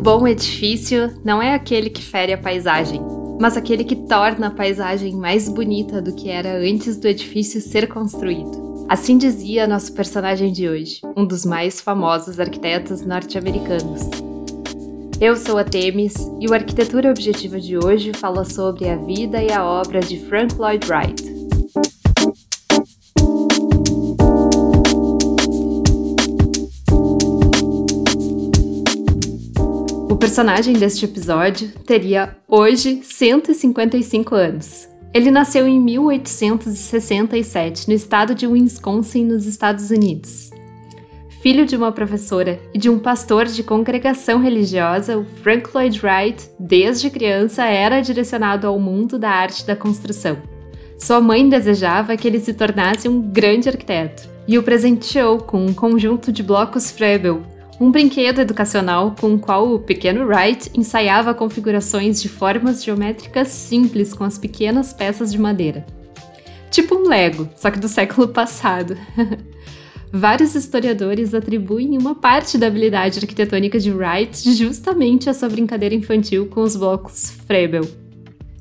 bom edifício não é aquele que fere a paisagem, mas aquele que torna a paisagem mais bonita do que era antes do edifício ser construído. Assim dizia nosso personagem de hoje, um dos mais famosos arquitetos norte-americanos. Eu sou a Temis e o Arquitetura Objetiva de hoje fala sobre a vida e a obra de Frank Lloyd Wright, personagem deste episódio teria hoje 155 anos. Ele nasceu em 1867 no estado de Wisconsin, nos Estados Unidos. Filho de uma professora e de um pastor de congregação religiosa, o Frank Lloyd Wright, desde criança, era direcionado ao mundo da arte da construção. Sua mãe desejava que ele se tornasse um grande arquiteto e o presenteou com um conjunto de blocos Frebel, um brinquedo educacional com o qual o pequeno Wright ensaiava configurações de formas geométricas simples com as pequenas peças de madeira. Tipo um Lego, só que do século passado. Vários historiadores atribuem uma parte da habilidade arquitetônica de Wright justamente a sua brincadeira infantil com os blocos Frebel.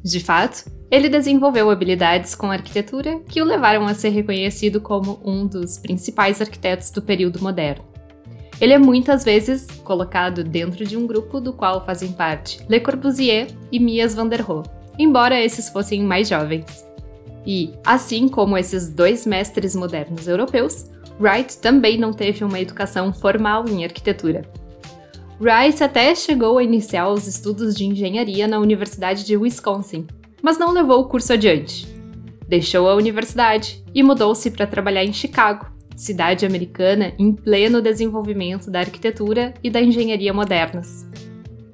De fato, ele desenvolveu habilidades com arquitetura que o levaram a ser reconhecido como um dos principais arquitetos do período moderno. Ele é muitas vezes colocado dentro de um grupo do qual fazem parte Le Corbusier e Mies van der Rohe, embora esses fossem mais jovens. E, assim como esses dois mestres modernos europeus, Wright também não teve uma educação formal em arquitetura. Wright até chegou a iniciar os estudos de engenharia na Universidade de Wisconsin, mas não levou o curso adiante. Deixou a universidade e mudou-se para trabalhar em Chicago, cidade americana em pleno desenvolvimento da arquitetura e da engenharia modernas.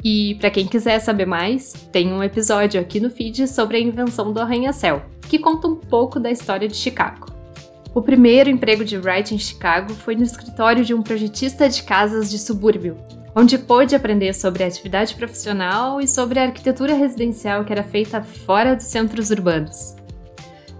E, para quem quiser saber mais, tem um episódio aqui no feed sobre a invenção do arranha-céu, que conta um pouco da história de Chicago. O primeiro emprego de Wright em Chicago foi no escritório de um projetista de casas de subúrbio, onde pôde aprender sobre a atividade profissional e sobre a arquitetura residencial que era feita fora dos centros urbanos.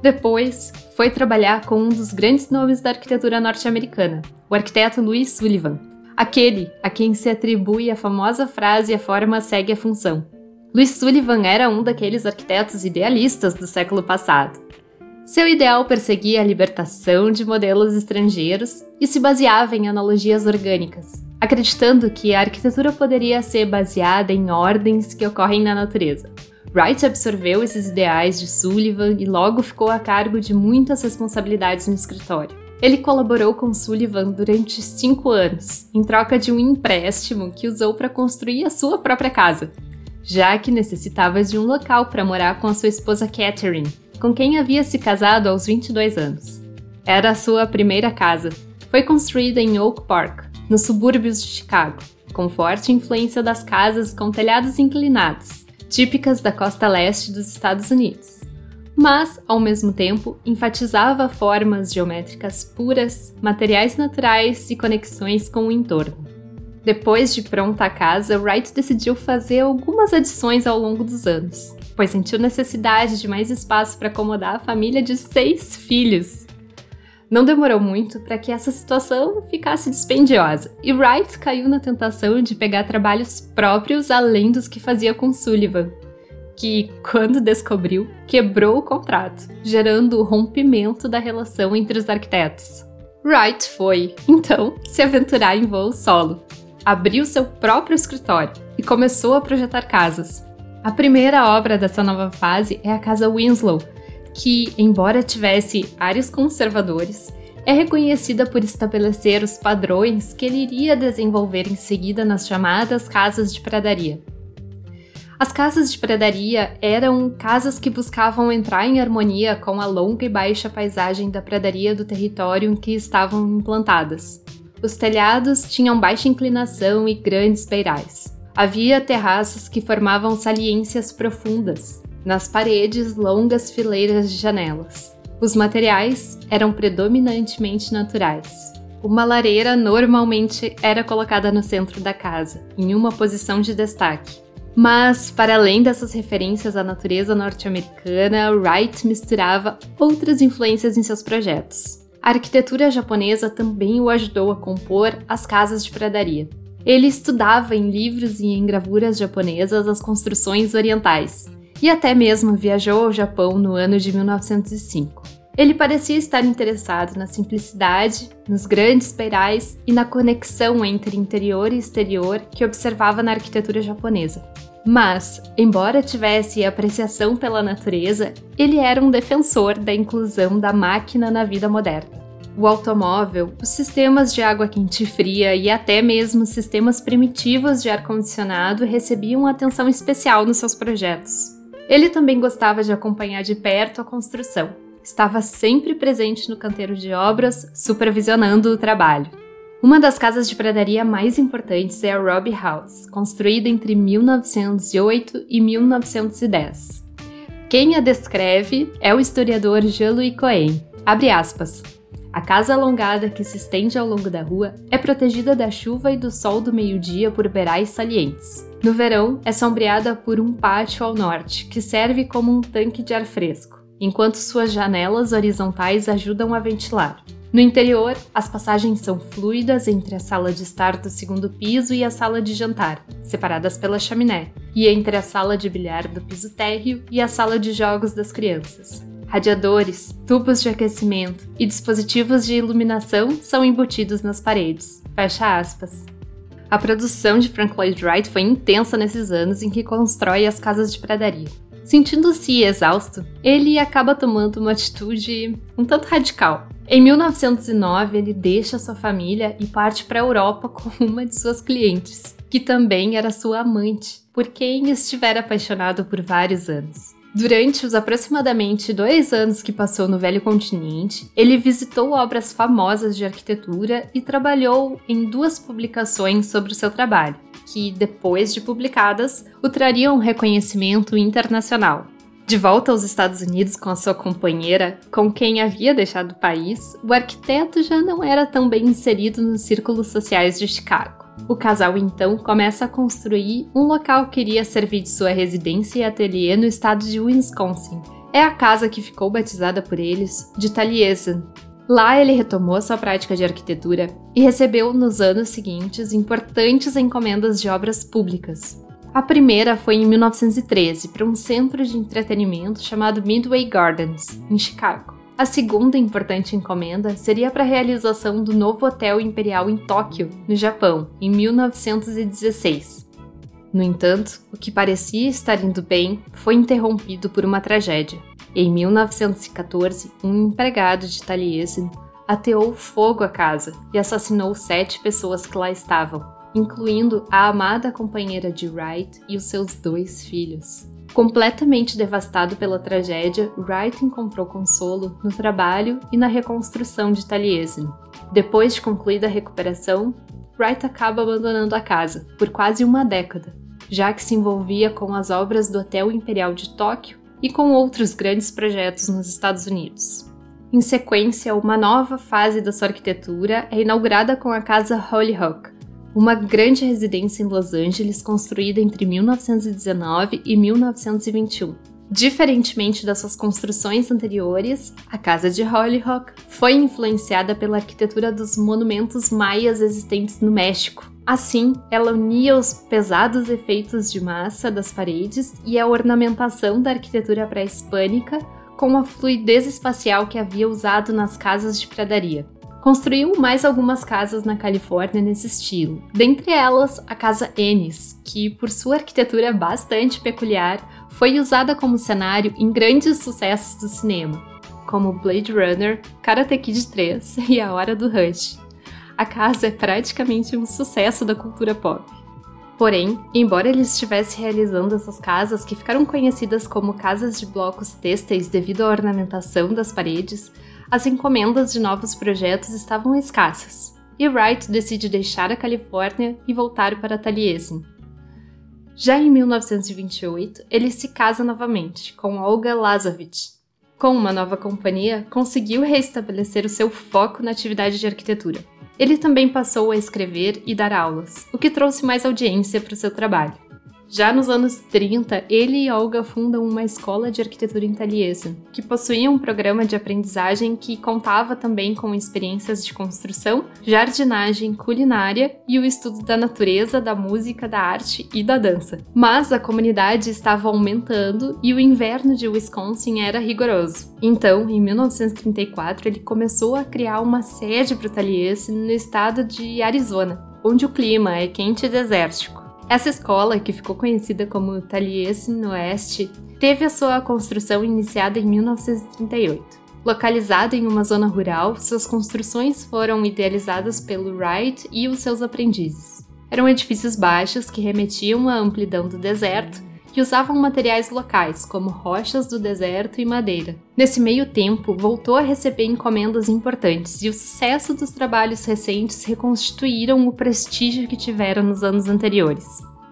Depois, foi trabalhar com um dos grandes nomes da arquitetura norte-americana, o arquiteto Louis Sullivan, aquele a quem se atribui a famosa frase a forma segue a função. Louis Sullivan era um daqueles arquitetos idealistas do século passado. Seu ideal perseguia a libertação de modelos estrangeiros e se baseava em analogias orgânicas, acreditando que a arquitetura poderia ser baseada em ordens que ocorrem na natureza. Wright absorveu esses ideais de Sullivan e logo ficou a cargo de muitas responsabilidades no escritório. Ele colaborou com Sullivan durante cinco anos, em troca de um empréstimo que usou para construir a sua própria casa, já que necessitava de um local para morar com a sua esposa Catherine, com quem havia se casado aos 22 anos. Era a sua primeira casa. Foi construída em Oak Park, nos subúrbios de Chicago, com forte influência das casas com telhados inclinados típicas da costa leste dos Estados Unidos, mas, ao mesmo tempo, enfatizava formas geométricas puras, materiais naturais e conexões com o entorno. Depois de pronta a casa, Wright decidiu fazer algumas adições ao longo dos anos, pois sentiu necessidade de mais espaço para acomodar a família de seis filhos não demorou muito para que essa situação ficasse dispendiosa, e Wright caiu na tentação de pegar trabalhos próprios além dos que fazia com Sullivan, que, quando descobriu, quebrou o contrato, gerando o rompimento da relação entre os arquitetos. Wright foi, então, se aventurar em voo solo. Abriu seu próprio escritório e começou a projetar casas. A primeira obra dessa nova fase é a Casa Winslow, que, embora tivesse áreas conservadores, é reconhecida por estabelecer os padrões que ele iria desenvolver em seguida nas chamadas casas de pradaria. As casas de pradaria eram casas que buscavam entrar em harmonia com a longa e baixa paisagem da pradaria do território em que estavam implantadas. Os telhados tinham baixa inclinação e grandes beirais. Havia terraços que formavam saliências profundas, nas paredes longas fileiras de janelas. Os materiais eram predominantemente naturais. Uma lareira normalmente era colocada no centro da casa, em uma posição de destaque. Mas, para além dessas referências à natureza norte-americana, Wright misturava outras influências em seus projetos. A arquitetura japonesa também o ajudou a compor as casas de pradaria. Ele estudava em livros e em gravuras japonesas as construções orientais, e até mesmo viajou ao Japão no ano de 1905. Ele parecia estar interessado na simplicidade, nos grandes beirais e na conexão entre interior e exterior que observava na arquitetura japonesa. Mas, embora tivesse apreciação pela natureza, ele era um defensor da inclusão da máquina na vida moderna. O automóvel, os sistemas de água quente e fria e até mesmo sistemas primitivos de ar-condicionado recebiam atenção especial nos seus projetos. Ele também gostava de acompanhar de perto a construção. Estava sempre presente no canteiro de obras, supervisionando o trabalho. Uma das casas de pradaria mais importantes é a Robbie House, construída entre 1908 e 1910. Quem a descreve é o historiador Jean-Louis Cohen. Abre aspas. A casa alongada que se estende ao longo da rua é protegida da chuva e do sol do meio-dia por beirais salientes. No verão, é sombreada por um pátio ao norte, que serve como um tanque de ar fresco, enquanto suas janelas horizontais ajudam a ventilar. No interior, as passagens são fluidas entre a sala de estar do segundo piso e a sala de jantar, separadas pela chaminé, e entre a sala de bilhar do piso térreo e a sala de jogos das crianças. Radiadores, tubos de aquecimento e dispositivos de iluminação são embutidos nas paredes. Fecha aspas. A produção de Frank Lloyd Wright foi intensa nesses anos em que constrói as casas de pradaria. Sentindo-se exausto, ele acaba tomando uma atitude um tanto radical. Em 1909, ele deixa sua família e parte para a Europa com uma de suas clientes, que também era sua amante, por quem estivera apaixonado por vários anos. Durante os aproximadamente dois anos que passou no Velho Continente, ele visitou obras famosas de arquitetura e trabalhou em duas publicações sobre o seu trabalho, que, depois de publicadas, o trariam um reconhecimento internacional. De volta aos Estados Unidos com a sua companheira, com quem havia deixado o país, o arquiteto já não era tão bem inserido nos círculos sociais de Chicago. O casal então começa a construir um local que iria servir de sua residência e ateliê no estado de Wisconsin. É a casa que ficou batizada por eles de Taliesin. Lá ele retomou sua prática de arquitetura e recebeu nos anos seguintes importantes encomendas de obras públicas, a primeira foi em 1913 para um centro de entretenimento chamado Midway Gardens, em Chicago. A segunda importante encomenda seria para a realização do novo Hotel Imperial em Tóquio, no Japão, em 1916. No entanto, o que parecia estar indo bem foi interrompido por uma tragédia. Em 1914, um empregado de Taliesin ateou fogo à casa e assassinou sete pessoas que lá estavam, incluindo a amada companheira de Wright e os seus dois filhos. Completamente devastado pela tragédia, Wright encontrou consolo no trabalho e na reconstrução de Taliesin. Depois de concluída a recuperação, Wright acaba abandonando a casa por quase uma década, já que se envolvia com as obras do Hotel Imperial de Tóquio e com outros grandes projetos nos Estados Unidos. Em sequência, uma nova fase da sua arquitetura é inaugurada com a Casa Hollyhock, uma grande residência em Los Angeles construída entre 1919 e 1921. Diferentemente das suas construções anteriores, a casa de Hollyhock foi influenciada pela arquitetura dos monumentos maias existentes no México. Assim, ela unia os pesados efeitos de massa das paredes e a ornamentação da arquitetura pré-hispânica com a fluidez espacial que havia usado nas casas de pradaria construiu mais algumas casas na Califórnia nesse estilo, dentre elas a Casa Ennis, que, por sua arquitetura bastante peculiar, foi usada como cenário em grandes sucessos do cinema, como Blade Runner, Karate Kid 3 e A Hora do Rush. A casa é praticamente um sucesso da cultura pop. Porém, embora ele estivesse realizando essas casas que ficaram conhecidas como casas de blocos têxteis devido à ornamentação das paredes, as encomendas de novos projetos estavam escassas, e Wright decide deixar a Califórnia e voltar para Taliesin. Já em 1928, ele se casa novamente com Olga Lazovich. Com uma nova companhia, conseguiu restabelecer o seu foco na atividade de arquitetura. Ele também passou a escrever e dar aulas, o que trouxe mais audiência para o seu trabalho. Já nos anos 30, ele e Olga fundam uma escola de arquitetura Taliesin, que possuía um programa de aprendizagem que contava também com experiências de construção, jardinagem, culinária e o estudo da natureza, da música, da arte e da dança. Mas a comunidade estava aumentando e o inverno de Wisconsin era rigoroso. Então, em 1934, ele começou a criar uma sede para o Taliesin no estado de Arizona, onde o clima é quente e desértico. Essa escola, que ficou conhecida como Taliesin Oeste, teve a sua construção iniciada em 1938. Localizada em uma zona rural, suas construções foram idealizadas pelo Wright e os seus aprendizes. Eram edifícios baixos que remetiam à amplidão do deserto que usavam materiais locais, como rochas do deserto e madeira. Nesse meio tempo, voltou a receber encomendas importantes e o sucesso dos trabalhos recentes reconstituíram o prestígio que tivera nos anos anteriores.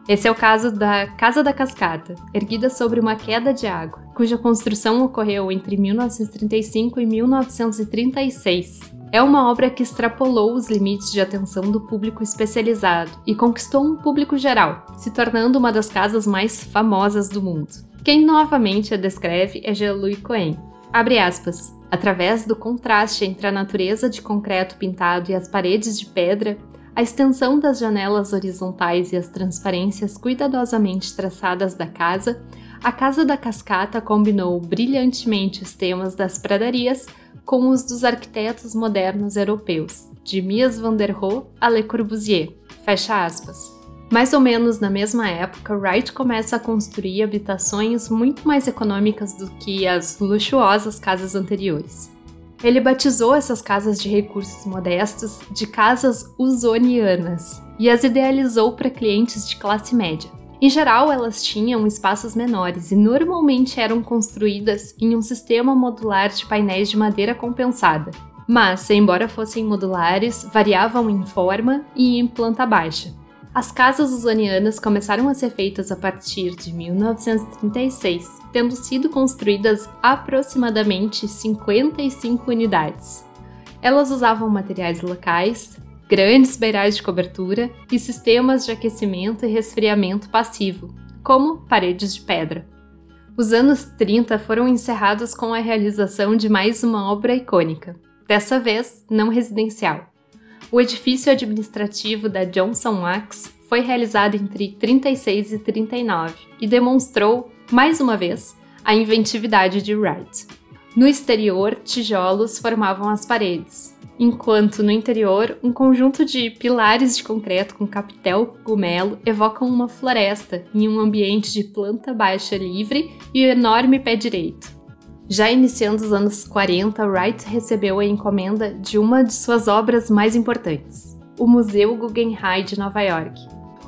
Esse é o caso da Casa da Cascata, erguida sobre uma queda de água, cuja construção ocorreu entre 1935 e 1936 é uma obra que extrapolou os limites de atenção do público especializado e conquistou um público geral, se tornando uma das casas mais famosas do mundo. Quem novamente a descreve é Jean-Louis Cohen. Abre aspas. Através do contraste entre a natureza de concreto pintado e as paredes de pedra, a extensão das janelas horizontais e as transparências cuidadosamente traçadas da casa, a Casa da Cascata combinou brilhantemente os temas das pradarias com os dos arquitetos modernos europeus, de Mies van der Rohe a Le Corbusier. Fecha aspas. Mais ou menos na mesma época, Wright começa a construir habitações muito mais econômicas do que as luxuosas casas anteriores. Ele batizou essas casas de recursos modestos de casas usonianas e as idealizou para clientes de classe média. Em geral, elas tinham espaços menores e normalmente eram construídas em um sistema modular de painéis de madeira compensada. Mas, embora fossem modulares, variavam em forma e em planta baixa. As casas usonianas começaram a ser feitas a partir de 1936, tendo sido construídas aproximadamente 55 unidades. Elas usavam materiais locais, grandes beirais de cobertura e sistemas de aquecimento e resfriamento passivo, como paredes de pedra. Os anos 30 foram encerrados com a realização de mais uma obra icônica, dessa vez não residencial. O edifício administrativo da Johnson Wax foi realizado entre 36 e 39 e demonstrou, mais uma vez, a inventividade de Wright. No exterior, tijolos formavam as paredes, enquanto no interior um conjunto de pilares de concreto com capitel cogumelo evocam uma floresta em um ambiente de planta baixa livre e enorme pé direito. Já iniciando os anos 40, Wright recebeu a encomenda de uma de suas obras mais importantes, o Museu Guggenheim de Nova York.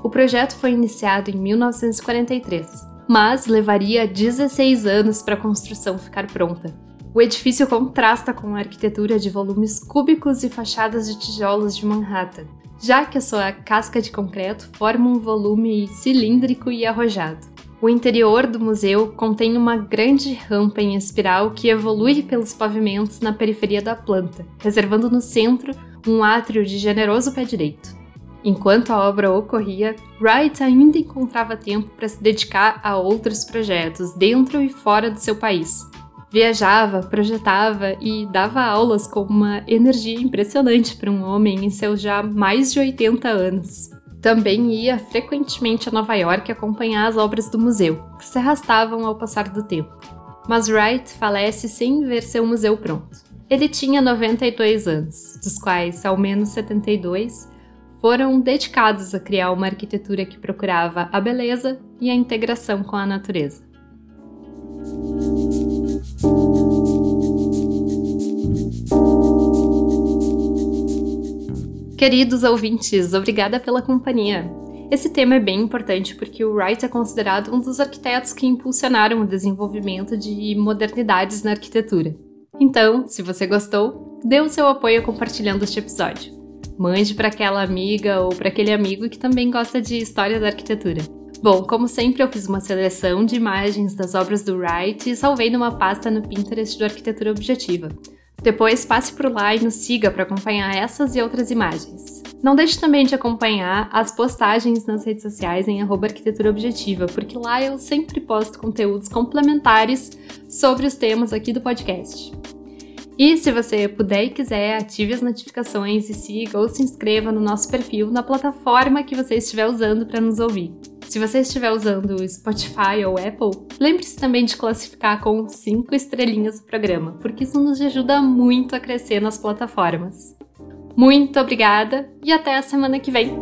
O projeto foi iniciado em 1943, mas levaria 16 anos para a construção ficar pronta, o edifício contrasta com a arquitetura de volumes cúbicos e fachadas de tijolos de Manhattan, já que a sua casca de concreto forma um volume cilíndrico e arrojado. O interior do museu contém uma grande rampa em espiral que evolui pelos pavimentos na periferia da planta, reservando no centro um átrio de generoso pé direito. Enquanto a obra ocorria, Wright ainda encontrava tempo para se dedicar a outros projetos dentro e fora do seu país, Viajava, projetava e dava aulas com uma energia impressionante para um homem em seus já mais de 80 anos. Também ia frequentemente a Nova York acompanhar as obras do museu, que se arrastavam ao passar do tempo. Mas Wright falece sem ver seu museu pronto. Ele tinha 92 anos, dos quais ao menos 72 foram dedicados a criar uma arquitetura que procurava a beleza e a integração com a natureza. Queridos ouvintes, obrigada pela companhia. Esse tema é bem importante porque o Wright é considerado um dos arquitetos que impulsionaram o desenvolvimento de modernidades na arquitetura. Então, se você gostou, dê o seu apoio compartilhando este episódio. Mande para aquela amiga ou para aquele amigo que também gosta de história da arquitetura. Bom, como sempre, eu fiz uma seleção de imagens das obras do Wright e salvei numa pasta no Pinterest do Arquitetura Objetiva. Depois passe por lá e nos siga para acompanhar essas e outras imagens. Não deixe também de acompanhar as postagens nas redes sociais em arquitetura objetiva, porque lá eu sempre posto conteúdos complementares sobre os temas aqui do podcast. E se você puder e quiser, ative as notificações e siga ou se inscreva no nosso perfil na plataforma que você estiver usando para nos ouvir. Se você estiver usando Spotify ou Apple, lembre-se também de classificar com 5 estrelinhas o programa, porque isso nos ajuda muito a crescer nas plataformas. Muito obrigada e até a semana que vem!